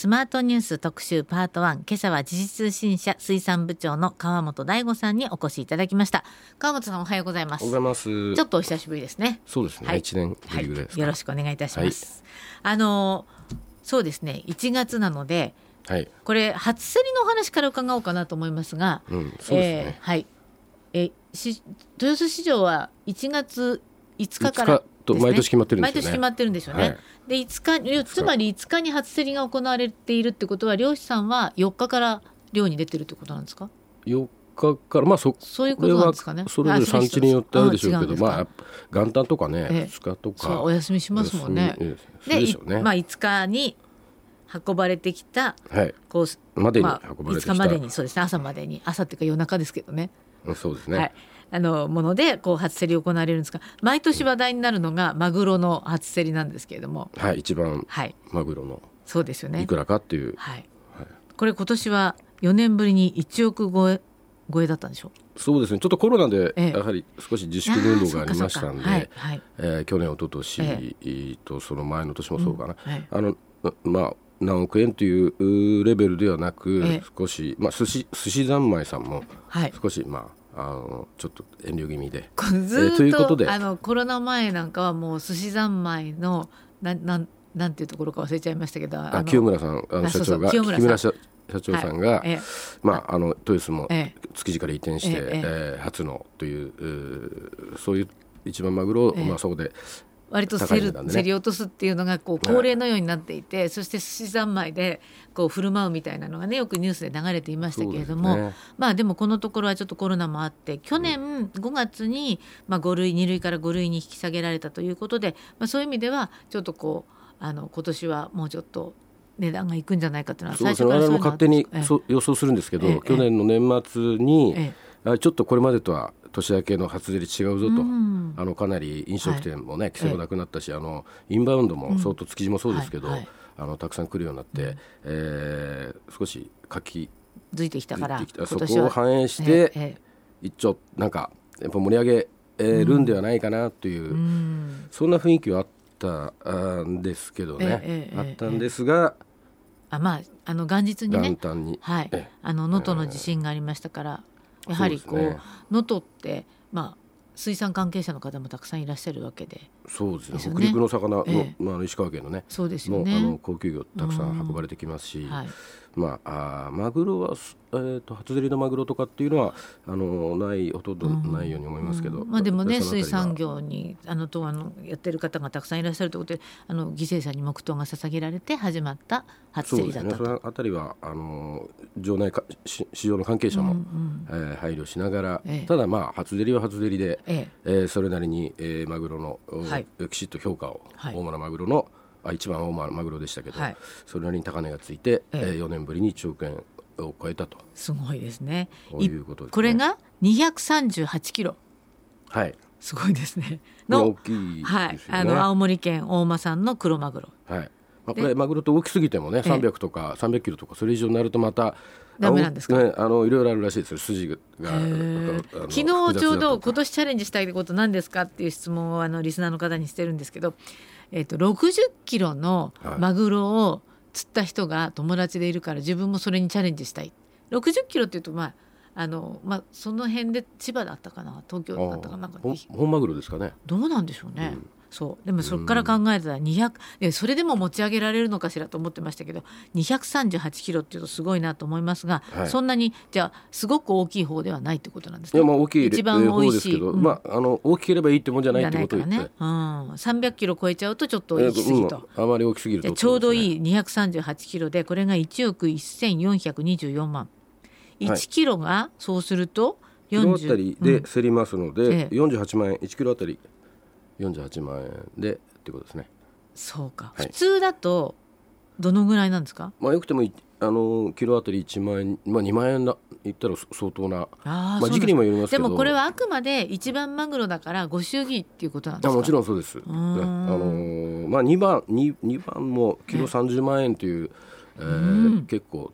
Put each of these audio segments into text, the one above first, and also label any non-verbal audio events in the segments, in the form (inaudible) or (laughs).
スマートニュース特集パート1今朝は時事通信社水産部長の川本大吾さんにお越しいただきました。川本さんおはようございます。おはようございます。ちょっとお久しぶりですね。そうですね、はい。一年ぶりぐらいです。か、よろしくお願いいたします、あのそうですね。1月なのではい、これ初競りのお話から伺おうかなと思いますが、うん、そうですね、えーはい。えし豊洲市場は1月5日から5日と毎年決まってるんですよね。毎年決まってるんですよね。はい。で5日つまり5日に初競りが行われているってことは漁師さんは4日から漁に出てるってことなんですか？4日からまあそそういうことなんですかね。それぞれ産地によってあるでしょうけどまああ元旦とかね、ええ。2日とか。お休みしますもんね。でね、まあ、5日に運ばれてきたはい。こうまでにまあ、5運ばれてきた、日までにそうですね。朝までに。朝っていうか夜中ですけどね。うんそうですね、はい、あのものでこう初競り行われるんですが毎年話題になるのがマグロの初競りなんですけれども。はい、一番はい。マグロのそうですよね。いくらかっていう、はい。はい。これ今年は4年ぶりに1億超え超えだったんでしょ？そうですね。ちょっとコロナでええ。やはり少し自粛ムードがありましたんで、あーそうかそうか。はいはい。えー去年一昨年とその前の年もそうかな、はい。あのまあ何億円といううレベルではなく、ええ。少しまあ寿司寿司三昧さんもはい。少しまああのちょっと遠慮気味で。ずーっと,、えーということで。あのコロナ前なんかはもう寿司三昧のなんなんなんていうところか忘れちゃいましたけどあ清村さんあの社長が清村さん。社社長さんが、はいええ。まああの豊洲もえ築地から移転して、ええ。えー初のといううーそういう一番マグロを、ええ。まあそこで割と競るね。競り落とすっていうのがこう恒例のようになっていて、そして寿司三昧でこう振る舞うみたいなのがねよくニュースで流れていましたけれども、ね。まあでもこのところはちょっとコロナもあって去年5月にまあ5類2類から5類に引き下げられたということで、まあ、そういう意味ではちょっとこうあの今年はもうちょっと値段がいくんじゃないかというのはそうですね。我々も勝手にええ。そう予想するんですけど、ええ。去年の年末に、え。あちょっとこれまでとは年明けの初競り違うぞと、うん。あのかなり飲食店もね、規制もなくなったし、あのインバウンドも相当築地もそうですけど、はいはい。あのたくさん来るようになって、えー少し活気づいてきたからそこを反映しえて、ええ一丁なんかやっぱ盛り上げるんではないかなという、えうん。そんな雰囲気はあったあんですけどね、ええええあったんですが、あまああの元日にね元旦に、はい。ええ、あの能登の地震がありましたから、やはりこう能登、ってまあ水産関係者の方もたくさんいらっしゃるわけで、そうですね。ね。北陸の魚の、ええ。まあ石川県のねそうですよもうあのね。高級魚たくさん運ばれてきますし、はい。まあ、あーマグロは、すえー、と初競りのマグロとかっていうのはあのないほとんどないように思いますけど、うん。まあでもね水産業にあのとあのやってる方がたくさんいらっしゃるということで、あの犠牲者に黙祷が捧げられて始まった初そう競りだったと。ですね。そのあたりはあの場内かし市場の関係者も、うんうん。えー配慮しながら、ええ。ただまあ初競りは初競りで、え。えーそれなりに、えーマグロの、はいきちっと評価を、はい。大間のマグロのあ一番大間のマグロでしたけど、はい。それなりに高値がついて、ええ。えー4年ぶりに1億円を超えたと。すごいですね。こういうことね。これが238キロ、はい。すごいですね。大のきいですよね、はい、あの青森県大間産の黒マグロ。はいまあ、これマグロって大きすぎてもねええ。300とか300キロとかそれ以上になるとまたダメなんですか？ねあのいろいろあるらしいですよ筋が昨日ちょうど今年チャレンジしたいこと何ですかっていう質問をあのリスナーの方にしてるんですけど、えっと60キロのマグロを釣った人が友達でいるから自分もそれにチャレンジしたい。60キロっていうとまああのまあその辺で千葉だったかな？東京だったかな？なんか本マグロですかね。どうなんでしょうね、うんそう。でもそこから考えたら200えそれでも持ち上げられるのかしらと思ってましたけど238キロっていうとすごいなと思いますが、はい。そんなにじゃあすごく大きい方ではないってことなんですいかやまあ大きい一番美方味しい、ですけど、うんまああの大きければいいってもんじゃないってことを言ってからね、うん、300キロ超えちゃうとちょっと行き過ぎと、うんあまり大きすぎるちょうどいいい238キロでこれが1億1424万。1キロがそうするとキロあたりでうん。競りますので、ええ。48万円1キロあたり48万円でってことですね。そうか、はい。普通だとどのぐらいなんですか？まあよくてもいあのキロあたり1万円まあ2万円だ言ったら相当な。あーまあ時期にもよりますけど。でもこれはあくまで一番マグロだからご祝儀っていうことなんですか？あもちろんそうです。あのーまあ2番二二番もキロ30万円という、えーうん。結構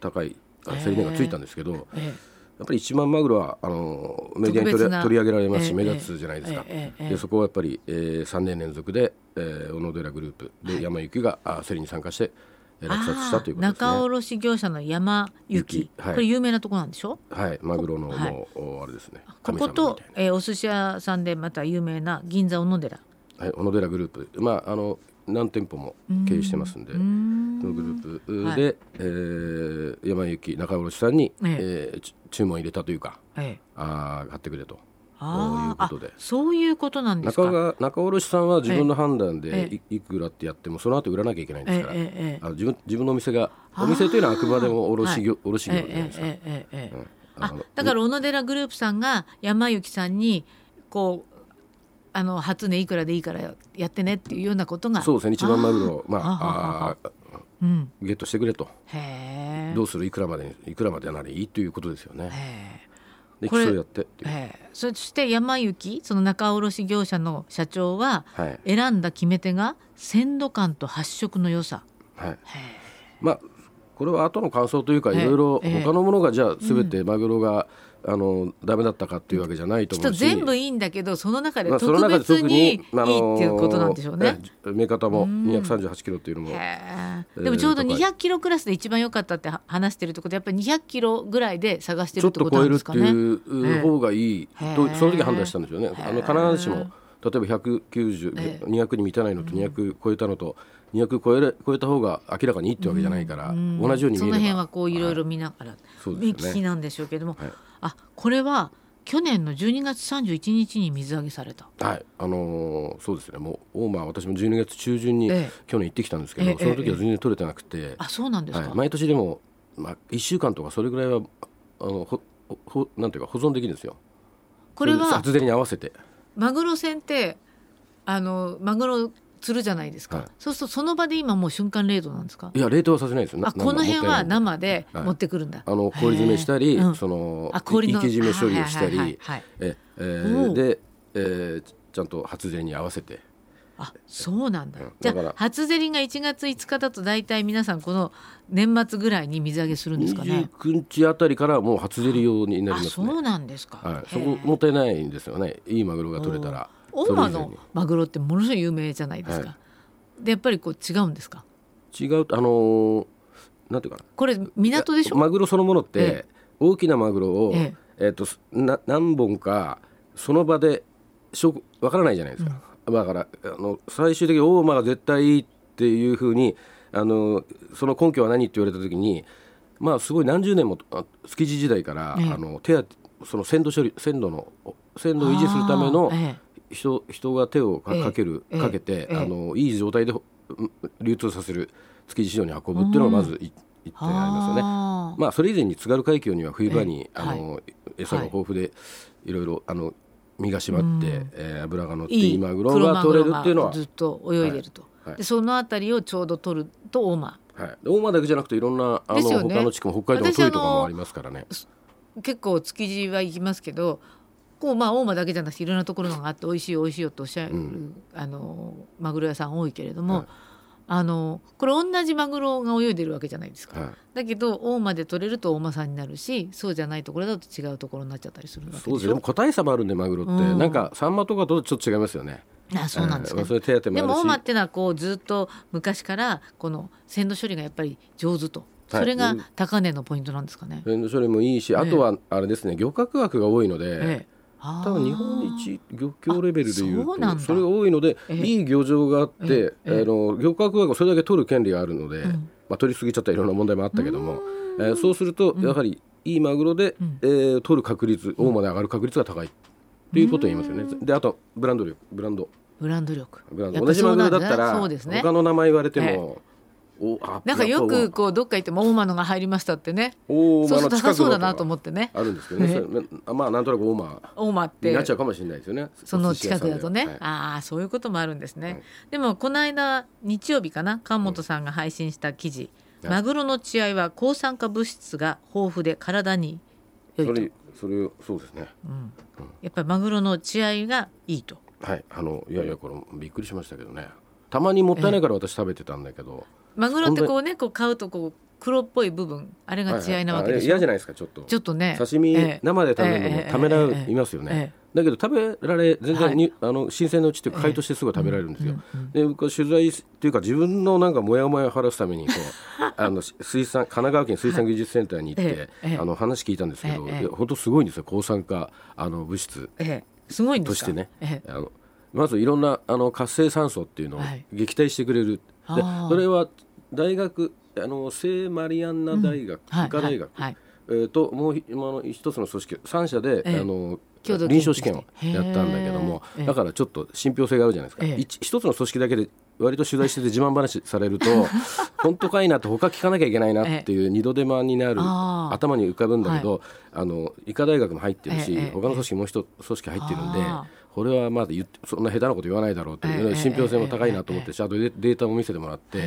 高いあ競り値がついたんですけど、えやっぱり一番マグロはあのーメディアに取り上げられますし、ええ目立つじゃないですか。ええええでそこはやっぱり、えー、3年連続で、えー、小野寺グループ。で山行があ競りに参加して、えー落札したということです仲ね。卸業者の山行雪はい。これ有名なとこなんでしょ？はい、マグロのはい。もう、おあれですね。こことえーお寿司屋さんでまた有名な銀座小野寺。なはい、小野寺グループ、まああの何店舗も経営してますんで、うーん。そのグループはい。で、えー山行仲卸さんに、え。えーち注文入れたというか、ええ。あー買ってくれと。あいうことで。あそういうことなんですか？中卸さんは自分の判断えでいいくらってやってもその後売らなきゃいけないんですから、あの自分自分のお店がお店というのはあくまでも卸業、卸業えじゃないですか？あのだから小野寺グループさんが山行さんにこうあの初値いくらでいいからやってねっていうようなことが。そうですね。一番マグロまああゲットしてくれと。へえ。どうする？いくらまでにいくらまでならいい？ということですよね。へでこれ競いやってそして山行その仲卸業者の社長ははい。選んだ決め手が鮮度感と発色の良さ。はい。へまあこれは後の感想というかええ。いろいろええ。他のものがじゃあ全てマグロが、あのダメだったかっていうわけじゃないと思うし。全部いいんだけどその中で特別にいいに、っていうことなんでしょうね。ええメーカーもうん。238キロっていうのも、へえー。えでもちょうど高い。200キロクラスで一番良かったっては話してるってことはやっぱり200キロぐらいで探してちょっるってことと超えるっなんですかね。ていう方がいい。とその時判断したんですよね。あの必ずしも例えば190、ええ。200に満たないのと200超えたのと200超えれ超えた方が明らかにいいってわけじゃないから、うん。同じように見えれば。その辺はこういろいろ見ながら、そうですよね。目利きなんでしょうけども、はいあこれは去年の12月31日に水揚げされた。はい、あのーそうですね。もう大間私も12月中旬にええ去年行ってきたんですけど、ええその時は全然取れてなくて、あそうなんですか。はい、毎年でもまあ一週間とかそれぐらいはあのほほなんていうか保存できるんですよ。これは初競りに合わせて。マグロ船ってあのマグロ釣るじゃないですか、はい。そうするとその場で今もう瞬間冷凍なんですか？いや冷凍はさせないですよ。なあこの辺は生生で持ってくるんだ、あの氷詰めしたり、うん。そのあ氷の生き締め処理をしたり、はいはいはいはいええで、えーちゃんと初競りに合わせて。あそうなんだ、うん。じゃだからあ初競りが1月5日だと大体皆さんこの年末ぐらいに水揚げするんですかね？29日あたりからもう初競り用になりあますね。そうなんですか、はい、そこもったいないんですよね。いいマグロが取れたら。大間のマグロってものすごい有名じゃないですか、はでやっぱりこう違うんですか？違うあのーなんていうかな。これ港でしょ？マグロそのものって、え大きなマグロを、ええ。っとな何本かその場でしょわからないじゃないですか、だからあの最終的に大間が絶対いいっていうふうにあのその根拠は何って言われた時にまあすごい何十年もあ築地時代から、ええ。あの手当その鮮度処理鮮度の鮮度を維持するための人人が手をかける、ええかけて、ええ。あのいい状態でうん流通させる築地市場に運ぶっていうのがまずい一点ありますよね。あ。ーまあそれ以前に津軽海峡には冬場に、ええあの餌が豊富でいろいろあの身が締まって、うん。えー脂が乗っていい。いいマグロが取れるっていうのはずっと泳いでると、はい。はい。でそのあたりをちょうど取ると大間。はい、で大間だけじゃなくていろんなあの、ね。他の地区も北海道の私遠いとかもありますからね。結構築地は行きますけどこうまあ大間だけじゃなくていろんなところがあって美味しい美味しいよとおっしゃる、うん。あのマグロ屋さん多いけれども、はい。あのこれ同じマグロが泳いでるわけじゃないですか、はい。だけど大間で取れると大間さんになるしそうじゃないところだと違うところになっちゃったりするわけでしょ。そうですね。でも個体差もあるんでマグロって、うん。なんかサンマとかとちょっと違いますよね。あそうなんですか、えーまあ、それ手当てもあるし。でも大間っていうのはこうずっと昔からこの鮮度処理がやっぱり上手と、はい。それが高値のポイントなんですかね。鮮度処理もいいし、あとはあれですね。漁獲枠が多いので、え多分日本一漁協レベルでいうとそれが多いので、ええ。いい漁場があって、ええ。あの漁獲枠をそれだけ取る権利があるので、うん。まあ、取りすぎちゃったらいろんな問題もあったけども、えーそうするとやはりいいマグロで、うん。えー取る確率大まで上がる確率が高いということを言いますよね。であとブランド力ブランド。ブランド力。同じマグロだったら他の名前言われてええ。も、なんかよくこうどっか行っても大間のが入りましたってね。そうすると高そうだなと思ってね。あるんですけどね。まあなんとなく大間。大間って。になっちゃうかもしれないですよね。その近くだとね、はい。ああそういうこともあるんですね、はい。でもこの間日曜日かな川本さんが配信した記事、はいマグロの血合いは抗酸化物質が豊富で体に良いと、それそれそうですね。うん、やっぱりマグロの血合いがいいと。はい、あのいやいやこれびっくりしましたけどね。たまにもったいないから私食べてたんだけど、マグロってこうねこう買うとこう黒っぽい部分あれが血合いなわけでしょ、はいはい。あれ嫌じゃないですかちょっと。ちょっとね。刺身、ええ。生で食べるのもためらええいますよね、ええ。だけど食べられ全然に、あの新鮮なうちって解凍してすぐ食べられるんですよ、で僕は取材っていうか自分のなんかモヤモヤを晴らすためにこう (laughs) あの水産神奈川県水産技術センターに行って、ええええ。あの話聞いたんですけど、ええいや本当すごいんですよ抗酸化あの物質。ええ。すごいとしてね、ええ。あのまずいろんなあの活性酸素っていうのをはい。撃退してくれる、であー。それは大学あの聖マリアンナ大学、はい医科大学、はいはい。えー、ともうひあの一つの組織3社で、ええ。あの臨床試験をやったんだけどもだからちょっと信憑性があるじゃないですか、ええ。一一つの組織だけで割と取材してて自慢話されると (laughs) 本当かいなって他聞かなきゃいけないなっていう二度手間になる、頭に浮かぶんだけど、あの医科大学も入ってるし、ええ他の組織もう一組織入ってるんで、あこれはまだ言ってそんな下手なこと言わないだろうという、ええ信憑性も高いなと思って、ちゃんとデデータも見せてもらって、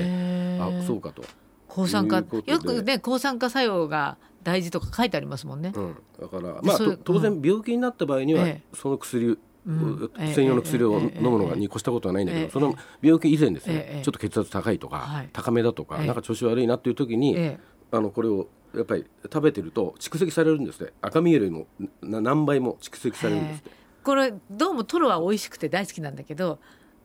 あそうかと。抗酸化よくね抗酸化作用が大事とか書いてありますもんね、うん、だからまあ当然病気になった場合にはええ。その薬、うん。ええ専用の薬をええ飲むのがに越したことはないんだけど、ええ。その病気以前ですね、ええちょっと血圧高いとか、はい。高めだとか、ええ。なんか調子悪いなっていう時に、ええ。あのこれをやっぱり食べてると蓄積されるんですね赤身よりもな何倍も蓄積されるんですね。これどうもトロは美味しくて大好きなんだけど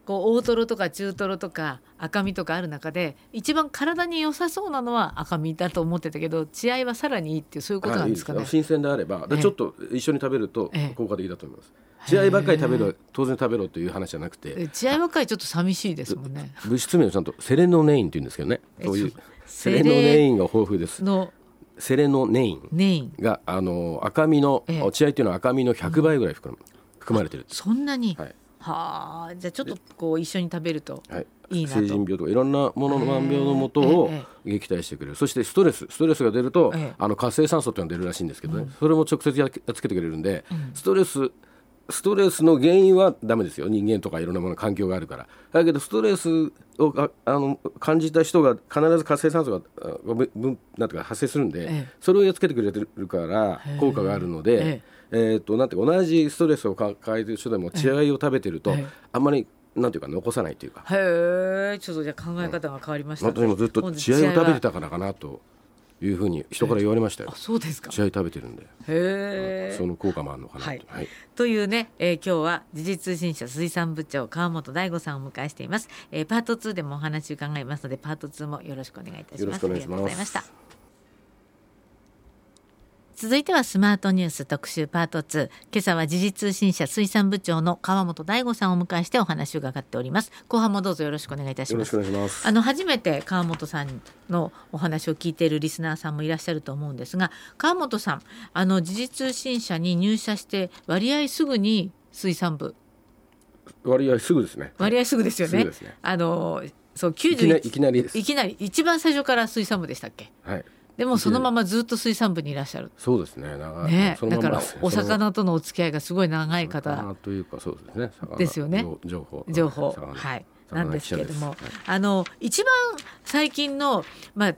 こう大トロとか中トロとか赤身とかある中で一番体に良さそうなのは赤身だと思ってたけど血合いはさらにいいっていうそういうことなんですかね。はい。新鮮であれば、ちょっと一緒に食べるとええ。効果的だと思います。血合いばっかり食べる当然食べろという話じゃなくて、え血合いばっかりちょっと寂しいですもんね。物質名をちゃんとセレノネインって言うんですけどね、えそういうセレノネインが豊富です。のセレノネインがあの赤身の、ええ。血合いっていうのは赤身の100倍ぐらい含む含まれてる。そんなに、はい。はあじゃあちょっとこう一緒に食べるとはい、いいなと。成人病とかいろんなものの万病のもとをえ撃退してくれる、そしてストレス。ストレスが出ると、ええ。あの活性酸素っていうのが出るらしいんですけどね、それも直接やっつけてくれるんで、ストレスストレスの原因はダメですよ。人間とかいろんなもの環境があるから。だけどストレスをああの感じた人が必ず活性酸素が分なんていうか発生するんで、ええ。それをやっつけてくれてるから効果があるので、えー、となんて同じストレスを抱えてる人でも血合いを食べてると、ええあんまりなんていうか残さないというか。へえちょっとじゃあ考え方が変わりました、私もずっと血合いを食べてはたからかなというふうに人から言われましたよ。あ。そうですか。血合い食べてるんで、へえその効果もあるのかなと。はい。はい。というね、えー今日は時事通信社水産部長川本大吾さんをお迎えしています、えーパート2でもお話伺いますのでパート2もよろしくお願いいたします。よろしくお願いします。ありがとうございました続いてはスマートニュース特集パート2今朝は時事通信社水産部長の川本大吾さんをお迎えしてお話を伺っております後半もどうぞよろしくお願いいたしますよろしくお願いします。あの初めて川本さんのお話を聞いているリスナーさんもいらっしゃると思うんですが川本さんあの時事通信社に入社して割合すぐに水産部割合すぐですね。割合すぐですよね。すぐですねあのそういきなりい91きなりい。きなり一番最初から水産部でしたっけ？はい。でもそのままずっと水産部にいらっしゃる。そうですね。長い。ね、だから (laughs) お魚とのお付き合いがすごい長い方。魚というかそうですね。魚ですよね。情情報。情報。魚はい。魚なんですけれども、記者です。あの一番最近のまあ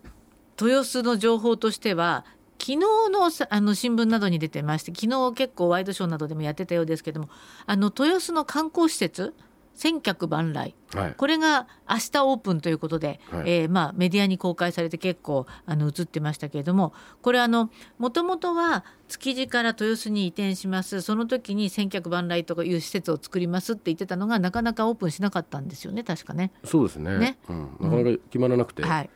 豊洲の情報としては昨日のさあの新聞などに出てまして昨日結構ワイドショーなどでもやってたようですけどもあの豊洲の観光施設千客万来はい。はい。これが明日オープンということで、はいえーまあ、メディアに公開されて結構あの映ってましたけれどもこれあのもともとは築地から豊洲に移転しますその時に千客万来とかいう施設を作りますって言ってたのがなかなかオープンしなかったんですよね確かね。そうですね。ねうん。なかなか決まらなくて。はい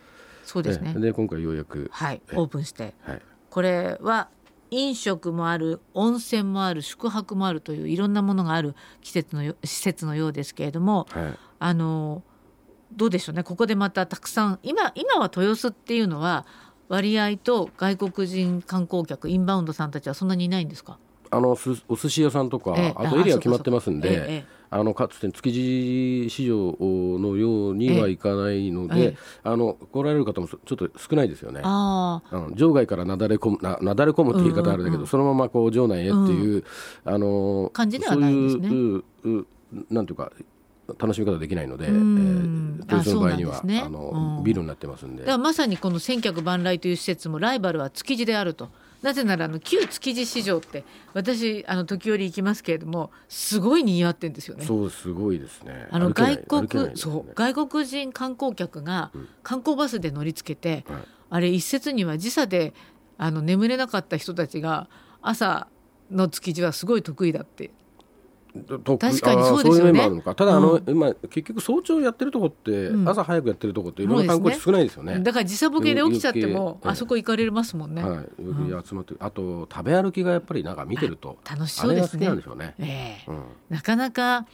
そうですねええで今回ようやく。はいええオープンしてはい。これは飲食もある温泉もある宿泊もあるといういろんなものがある季節のよ施設のようですけれどもはい。あのどうでしょうねここでまたたくさん今今は豊洲っていうのは割合と外国人観光客インバウンドさんたちはそんなにいないんですか？あのすお寿司屋さんとか、ええ。あとエリア決まってますんで、えあのかつての築地市場のようにはいかないので、ええ。あの来られる方もちょっと少ないですよね。ああ。うん。場外からなだれ込むななだれ込むって言い方あるんだけど、そのままこう場内へっていう、あの感じではないんですね。そういうなんていうか楽しみ方できないので、えんー、豊洲の場合にはね。あの、うん。ビルになってますんで。まさにこの千客万来という施設もライバルは築地であるとなぜならあの旧築地市場って私あの時折行きますけれどもすごい賑わってんですよね。そうすごいですね。あの外国、ねそう外国人観光客がうん観光バスで乗りつけて、はいあれ一説には時差であの眠れなかった人たちが朝の築地はすごい得意だってと確かにそうですよね。あーいう面もあるのか。ただあの、う今結局早朝やってるとこって、うん。朝早くやってるとこっていろんな観光地少ないですよね。だから時差ボケで起きちゃってもあそこ行かれますもんね、はい、よく集まって、あと食べ歩きがやっぱりなんか見てると楽しそうですね。なんでしょうね。ええ。うん、なかなか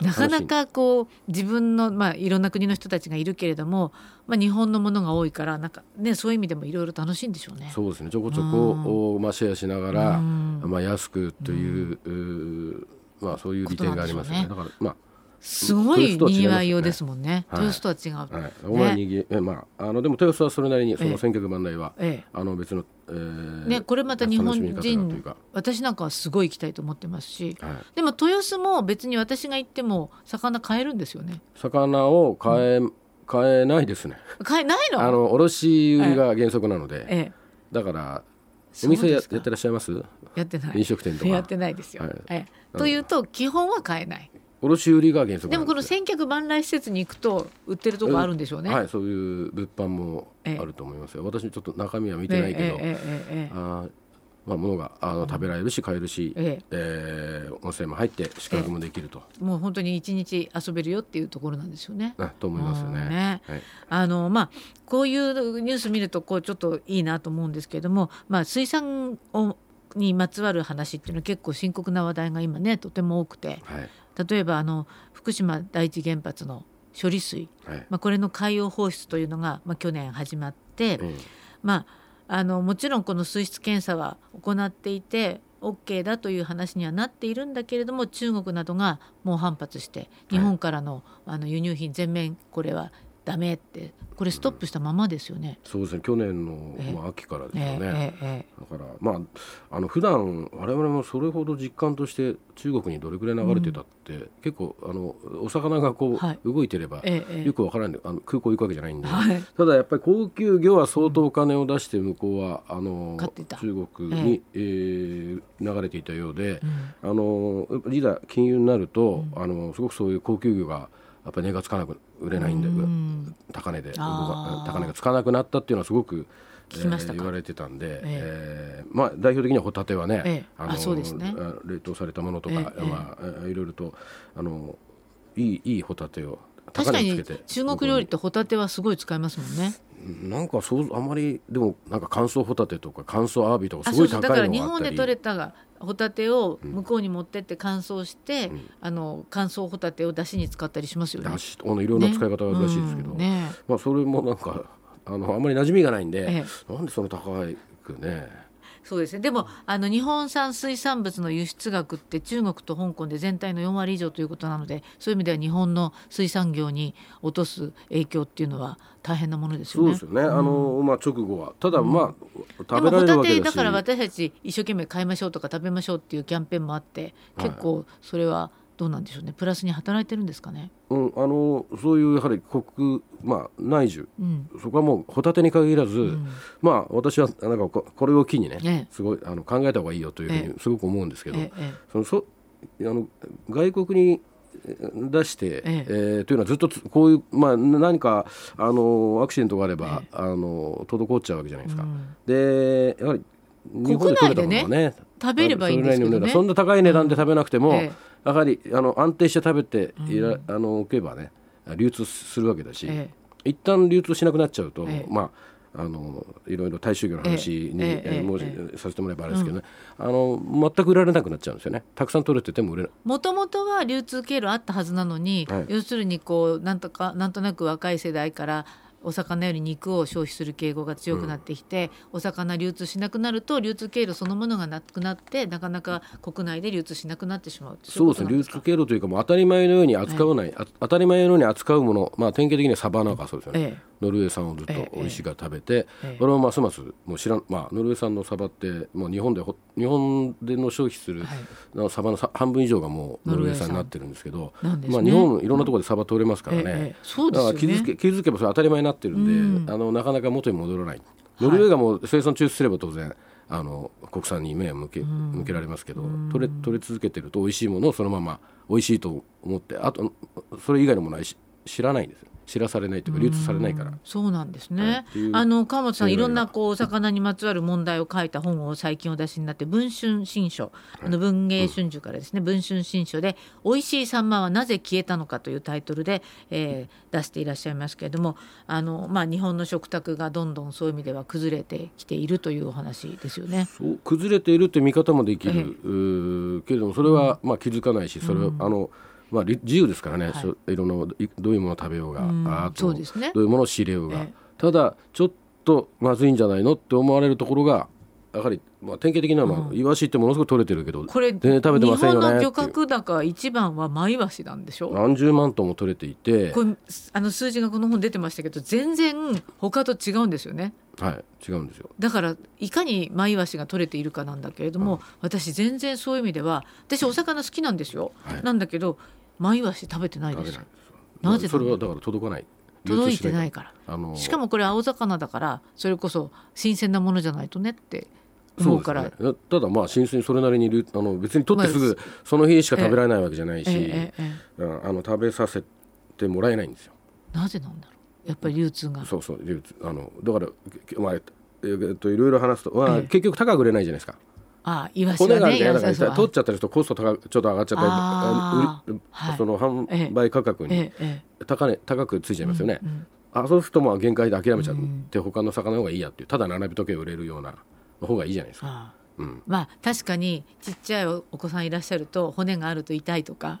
なかなかこう自分の、まあ、いろんな国の人たちがいるけれども、まあ、日本のものが多いからなんか、ね、そういう意味でもいろいろ楽しいんでしょうね。そうですね。ちょこちょこ、おまあ、シェアしながら、うん。まあ、安くという,、うーまあ、そういう利点がありますよね。こだからますごい豊洲とは違いますよね。にぎわいようですもんね。はい。豊洲とは違う。あ、はい、大前にぎえまああのでも豊洲はそれなりにそええ。の千客万来は、えあの別の、えーえね、これまた日本人か、私なんかはすごい行きたいと思ってますしはい、でも豊洲も別に私が行っても魚買えるんですよね。魚を買え、買えないですね。買えないの？あの卸売りが原則なので、ええ、だからお店ややってらっしゃいます？やってない。飲食店とか。やってないですよ。はい。ええ、というと基本は買えない。卸売りが原則でもこの千客万来施設に行くと売ってるとこあるんでしょうね。はい、そういう物販もあると思いますよ、私ちょっと中身は見てないけど、ええええええ。あーまあ、物があの食べられるし買えるし、ええ。ー温泉も入って宿泊もできると、もう本当に一日遊べるよっていうところなんですよね。あと思いますよね。あのまあこういうニュース見るとこうちょっといいなと思うんですけれども、まあ水産をにまつわる話っていうのは結構深刻な話題が今ねとても多くて、はい。例えばあの福島第一原発の処理水、はい。まあこれの海洋放出というのがまあ去年始まって、うん。まあ、あのもちろんこの水質検査は行っていて OK だという話にはなっているんだけれども中国などが猛反発して日本からの,、あの輸入品全面これはダメってこれストップしたままですよね。そうですね。去年の、ええ。まあ、秋からですえよね、えええだからまああの普段我々もそれほど実感として中国にどれくらい流れてたって、結構あのお魚がこう、はい。動いてれば、ええええ。よくわからない。んであの空港行くわけじゃないんで、はい。ただやっぱり高級魚は相当お金を出して向こうはあの中国に、えー流れていたようで、うん。あのいざ金融になると、あのすごくそういう高級魚がやっぱり値がつかなく売れないんで、うん。高値で高値がつかなくなったっていうのはすごく、聞きましたか？言われてたんで、ええ。ーまあ、代表的にはホタテはね、ええ。あそうですね。あ冷凍されたものとか、ええまあ、えーいろいろとあのいいいいホタテを確かに高値つけて中国料理ってホタテはすごい使いますもんね。なんかそうあまりでもなんか乾燥ホタテとか乾燥アワビとかあすごい高いのがあったり。日本で取れたホタテを向こうに持ってって乾燥して、ん。あの乾燥ホタテを出汁に使ったりしますよね。だしあのいろんな使い方があるらしいですけど、ね。うん。ね。まあ、それもなんかあのあんまり馴染みがないんで、えなんでその高くねそうですね。でもあの日本産水産物の輸出額って中国と香港で全体の4割以上ということなのでそういう意味では日本の水産業に落とす影響っていうのは大変なものですよね。そうですよね、あのまあ、直後はただまあ、で食べらもホタテだから私たち一生懸命買いましょうとか食べましょうっていうキャンペーンもあって結構それはどうなんでしょうね。プラスに働いてるんですかね。うん、あのそういうやはり国、まあ、内需。うん。そこはもうホタテに限らず、ん。まあ私はなんかここれを機にね、ええ。すごいあの考えた方がいいよというふうえにすごく思うんですけど、ええそのそあの外国にえー出して、ええ。えーというのはずっとつこういう、まあ、何かあのアクシデントがあれば、えあの滞っちゃうわけじゃないですか。うん。でやはり日本で取れたものはね食べればいいんですけどね。そんな高い値段で食べなくても、えやはりあの安定して食べていら、あの置けばね流通するわけだし、え一旦流通しなくなっちゃうと、ええ。まああのいろいろ大衆魚の話に、ええ。えええー申しえさせてもらえばあれですけどね、あの全く売られなくなっちゃうんですよね。たくさん取れてても売れない。もともとは流通経路あったはずなのに、はい。要するにこうなんとかなんとなく若い世代からお魚より肉を消費する傾向が強くなってきて、お魚流通しなくなると流通経路そのものがなくなってなかなか国内で流通しなくなってしまうそうですね。流通経路というかもう当たり前のように扱わない、あ当たり前のように扱うもの、まあ、典型的にはサバなんかそうですよね、えノルウェー産をずっとええ美味しいから食べて、ええ。これもますますもう知らん、まあ、ノルウェー産のサバってもう日本でほ日本での消費する、はい。のサバのさ半分以上がもうノルウェー産。産になってるんですけどね。まあ、日本いろんなところでサバ取れますからね、ええええそうですよね。だから気づけ気づけばそれ当たり前になってるんで、うん。あのなかなか元に戻らない。ノルウェーがもう生産中止すれば当然あの国産に目を向け,、向けられますけど、取れ取れ続けてると美味しいものをそのまま美味しいと思ってあとそれ以外のものは知らないんですよ知らされないというか流通されないから。そうなんですね、はい、あの川本さんいろんなこうお魚にまつわる問題を書いた本を最近お出しになって文春新書。あの文藝春秋からですね、うん、文春新書で「美味しいサンマはなぜ消えたのか」というタイトルで、えー、出していらっしゃいますけれどもあの、まあ、日本の食卓がどんどんそういう意味では崩れてきているというお話ですよね。崩れているという見方もできる、ええ、けれどもそれはまあ気づかないしそれは、うん、あのまあ、自由ですからね、はい、いろんなどういうものを食べようが、うん、あとね、どういうものを仕入れようが、えただちょっとまずいんじゃないのって思われるところがやはり、まあ、典型的なのは、うん、イワシってものすごく取れてるけどこれ全然食べてませんよね日本の漁獲高一番はマイワシなんでしょ何十万トンも取れていて。これあの数字がこの本出てましたけど全然他と違うんですよね。はい違うんですよ。だからいかにマイワシが取れているかなんだけれども、うん、私全然そういう意味では私お魚好きなんですよ、はい、なんだけどマイワシ食べてないです。なぜそれはだから届かない。届いてないから、あのー、しかもこれ青魚だからそれこそ新鮮なものじゃないとねって思うから、ね、ただまあ新鮮それなりにあの別に取ってすぐその日しか食べられないわけじゃないし、えええ、あの食べさせてもらえないんですよ。なぜなんだろう？やっぱり流通が。そうそう流通。あのだからまあえっといろいろ話すと、まあ、結局高く売れないじゃないですかあイワシはね骨が取っちゃったりするとコスト高ちょっと上がっちゃったり、はい、その販売価格に高,、ね、高くついちゃいますよね、あそうするとまあ限界で諦めちゃって、他の魚の方がいいやっていうただ並び時計売れるような方がいいじゃないですか。うん、まあ確かにちっちゃいお子さんいらっしゃると骨があると痛いとか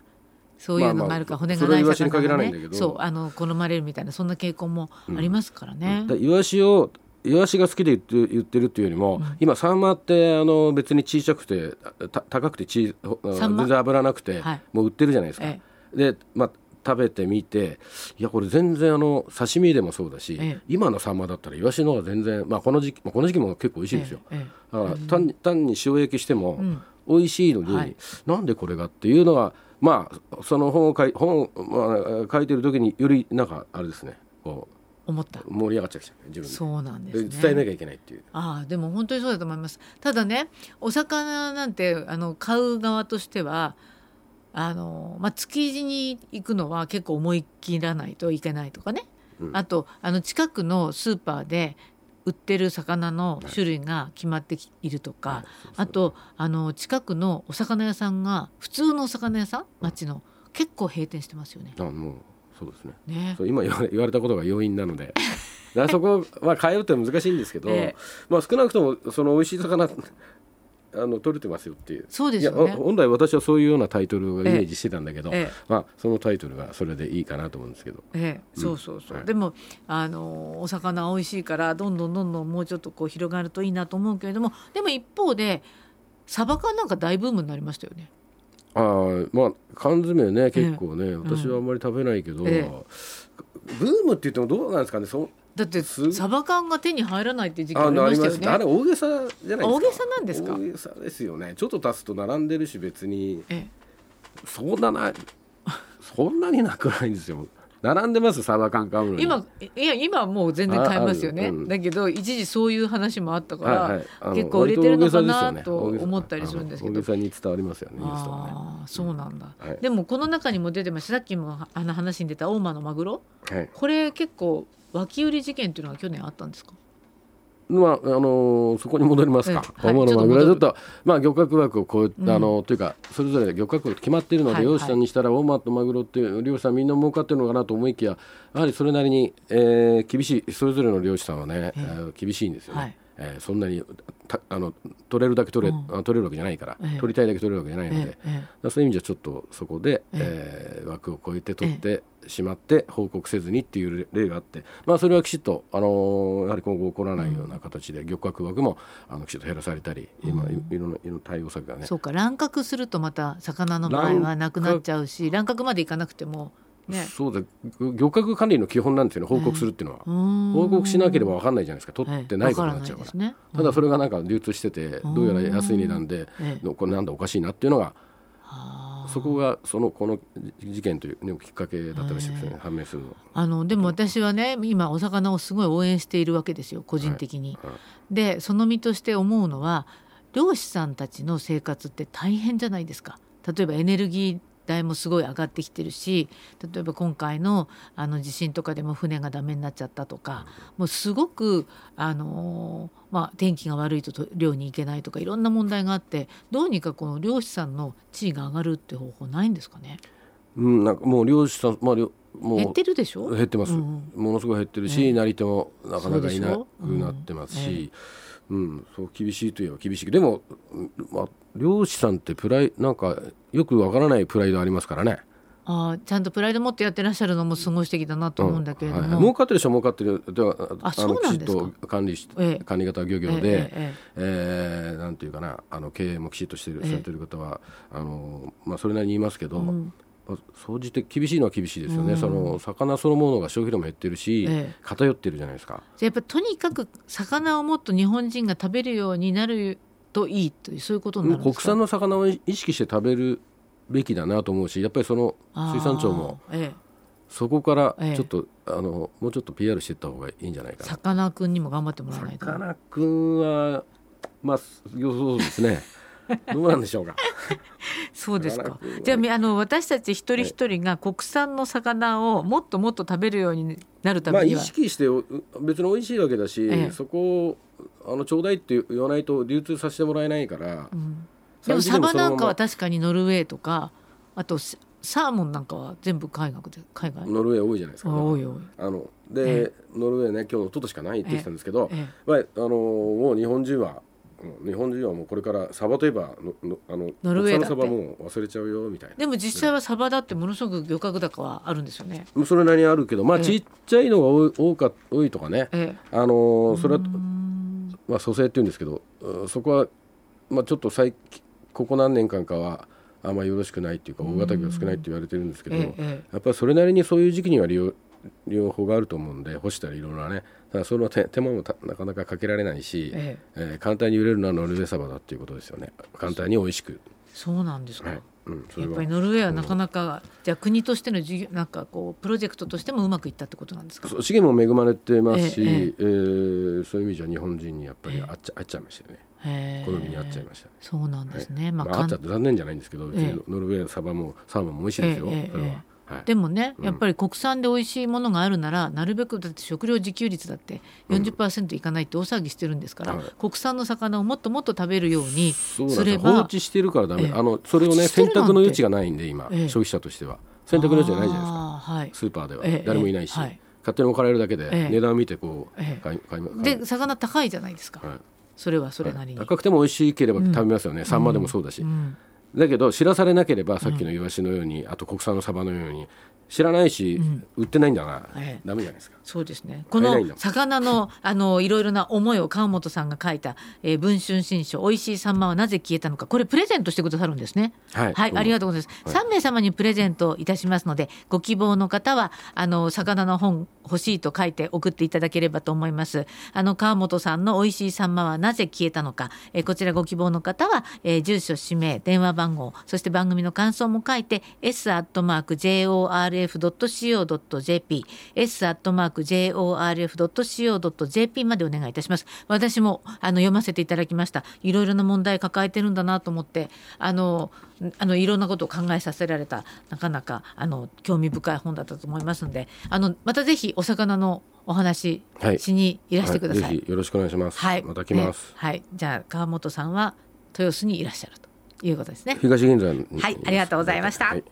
そういうのがあるか、骨がない魚がね。そうあの好まれるみたいなそんな傾向もありますからね。うん、イワシをイワシが好きで言って言ってるっていうよりも、うん、今サンマってあの別に小さくて高くてち全然脂なくて、はい、もう売ってるじゃないですか。ええ、で、まあ、食べてみていやこれ全然あの刺身でもそうだし、え、今のサンマだったらイワシの方が全然、まあ、この時期、まあ、この時期も結構美味しいですよ。だから単単に塩焼きしても美味しいのに、うんはい、なんでこれがっていうのはまあその本を書い本を、まあ、書いてる時によりなんかあれですねこう思った。盛り上がっちゃう自分そうなんです、ね、伝えなきゃいけないっていう。ああでも本当にそうだと思います。ただねお魚なんてあの買う側としてはあの、まあ、築地に行くのは結構思い切らないといけないとかね、うん、あとあの近くのスーパーで売ってる魚の種類が決まっているとか、はいあとあの近くのお魚屋さんが普通のお魚屋さん。町の結構閉店してますよね。あもうそうですね。ね。そう今 (laughs) 言われたことが要因なので。(laughs) そこは変えるって難しいんですけど、えまあ、少なくともその美味しい魚 (laughs) あの取れてますよっていう。そうですよ、ね、本来私はそういうようなタイトルをイメージしてたんだけど、ええ、まあ、そのタイトルがそれでいいかなと思うんですけど、ええ、そうそうそう、はい、でもあのお魚美味しいからどんどんどんどんもうちょっとこう広がるといいなと思うけれどもでも一方でサバ缶なんか大ブームになりましたよね。あまあ缶詰ね結構ね、私はあんまり食べないけど、ブームって言ってもどうなんですかねそだってサバ缶が手に入らないって時期ありましたよね。あれ大げさじゃない大げさなんですか？大げさですよね。ちょっと足すと並んでるし別に、そんななそんなになくないんですよ並んでますサバ缶買うの今いや今はもう全然買えますよね、うん、だけど一時そういう話もあったから、はいはい、結構売れてるのかなと思ったりするんですけど。大げさに伝わりますよねああそうなんだ、はい、でもこの中にも出てました。さっきもあの話に出た大間のマグロ、はい、これ結構脇売り事件っていうのは去年あったんですか？まああのー、そこに戻りますか、はい、のマグロちょっとまあ漁獲枠を超え、うん、あのというかそれぞれ漁獲枠決まっているので、はい、漁師さんにしたら大間とマグロっていう漁師さんみんな儲かってるのかなと思いきややはりそれなりに、えー、厳しいそれぞれの漁師さんはね、えー、厳しいんですよね。はいえー、そんなにたあの取れるだけ取れ,、うん、取れるわけじゃないから、えー、取りたいだけ取れるわけじゃないので、えー、そういう意味じゃちょっとそこで、えー、えー、枠を超えて取ってしまって報告せずにっていう例があって、まあ、それはきちっと、あのー、やはり今後起こらないような形で、漁獲枠もあのきちっと減らされたり、今いろんな対応策がね。そうか乱獲するとまた魚の場合はなくなっちゃうし乱獲までいかなくてもね、そうだ。漁獲管理の基本なんですよね報告するっていうのは、報告しなければ分かんないじゃないですか。取ってないことになっちゃうから,、ね。ただそれがなんか流通しててどうやら安い値段で、これなんだおかしいなっていうのがそこがそのこの事件という、ね、きっかけだったらしいですね。判明するの。あのでも私はね今お魚をすごい応援しているわけですよ個人的に。はいはい。でその身として思うのは漁師さんたちの生活って大変じゃないですか。例えばエネルギー代もすごい上がってきてるし例えば今回のあの地震とかでも船がダメになっちゃったとかもうすごくあのーまあ、天気が悪いとと漁に行けないとかいろんな問題があってどうにかこの漁師さんの地位が上がるって方法ないんですかね？うん、なんかもう漁師さん、まあ、漁もう減ってるでしょ？減ってます、うんものすごい減ってるし、ええ。なり手もなかなかいなくなってますし、うんそう厳しいといえば厳しいでも、うんまあ、漁師さんってプライなんかよくわからないプライドありますからね。あーちゃんとプライド持ってやってらっしゃるのもすごい素敵だなと思うんだけれども、はいはい儲かってる人は儲かってるではあそうなんですか？きちっと管理し、ええ。管理型漁業ええで、えええ。ーなんていうかなあの経営もきちっとしてるええ。されてる方は、あのまあ、それなりに言いますけど、うん。まあ総じて厳しいのは厳しいですよね、うん。その魚そのものが消費量も減ってるし、ええ。偏ってるじゃないですか。じゃあやっぱとにかく魚をもっと日本人が食べるようになるといいというそういうことになるんですか？国産の魚を意識して食べるべきだなと思うしやっぱりその水産庁もそこからええ。ちょっと、あのもうちょっと PR していった方がいいんじゃないかな。さかなクンにも頑張ってもらわないと。さかなクンはまあそうですね (laughs) どうなんでしょうか？そうですか。じゃあみあの私たち一人一人が国産の魚をもっともっと食べるようになるたまあ意めには、識してお別に美味しいわけだし、ええ。そこをあのちょうだいって言わないと流通させてもらえないから、うん。でもサバなんかは確かにノルウェーとかあとササーモンなんかは全部海外で海外。ノルウェー多いじゃないですか、多い多い。あので、ノルウェーね今日のととしかないって言ってたんですけど、えまあ、あのもう日本人はうん日本人はもうこれからサバといえばののあのノルウェーのサバもう忘れちゃうよみたいな。でも実際はサバだってものすごく漁獲高はあるんですよね。それなりにあるけどまあええ。ちっちゃいのが多か多いとかね、えあのそれはまあ蘇生って言うんですけどうんそこはまあちょっと最近ここ何年間かはあんまりよろしくないっていうか大型魚が少ないって言われてるんですけど、ええやっぱりそれなりにそういう時期には利用利用法があると思うんで干したりいろいろなね。ただその手手間もたなかなかかけられないし、ええ。ー簡単に売れるのはノルウェーサバだっていうことですよね。簡単に美味しく、そうなんですか。はい。うん、やっぱりノルウェーはなかなか、じゃあ国としての事業なんかこうプロジェクトとしてもうまくいったってことなんですか？資源も恵まれてますし、えええーそういう意味じゃ日本人にやっぱりええ。合っちゃ合っちゃいましたよね。好みに合っちゃいました。ねそうなんですね。まあ、まあ、かん合っちゃって残念じゃないんですけど、ええ。ノルウェーサバもサーモンも美味しいですよ、ええええそれは、えはい。でもね、うん。やっぱり国産で美味しいものがあるならなるべくだって食料自給率だって40%いかないって大騒ぎしてるんですから、はい。国産の魚をもっともっと食べるようにすれば放置してるからダメ、ええ。あのそれをね選択の余地がないんで今、ええ。消費者としては。選択の余地がないじゃないですか。スーパーでは、ええ誰もいないし、勝手に置かれるだけで、ええ。値段を見てこう、ええ。で魚高いじゃないですか、はい。それはそれなりに、高くても美味しければ食べますよね、サンマでもそうだし、うんだけど知らされなければさっきのイワシのように、あと国産のサバのように知らないし、売ってないんだな、ええダメじゃないですかそうですね。この魚のあのいろいろな思いを川本さんが書いた、えー文春新書美味しいサンマはなぜ消えたのかこれプレゼントしてくださるんですね。はいはい、ありがとうございます。三、名様にプレゼントいたしますので、ご希望の方はあの魚の本欲しいと書いて送っていただければと思います。あの川本さんの美味しいサンマはなぜ消えたのか、えーこちらご希望の方は、えー住所氏名電話番号そして番組の感想も書いて s アットマーク jorf ドット co ドット jp s アットマーク jorf ドット co ドット jp までお願いいたします。私もあの読ませていただきました。いろいろな問題抱えてるんだなと思って、あのあのいろんなことを考えさせられたなかなかあの興味深い本だったと思いますので、あのまたぜひお魚のお話はい。しにいらしてください。はぜひよろしくお願いします、はい、また来ます、ね。はい、じゃあ川本さんは豊洲にいらっしゃるということですね。東銀座に。はいありがとうございました。はい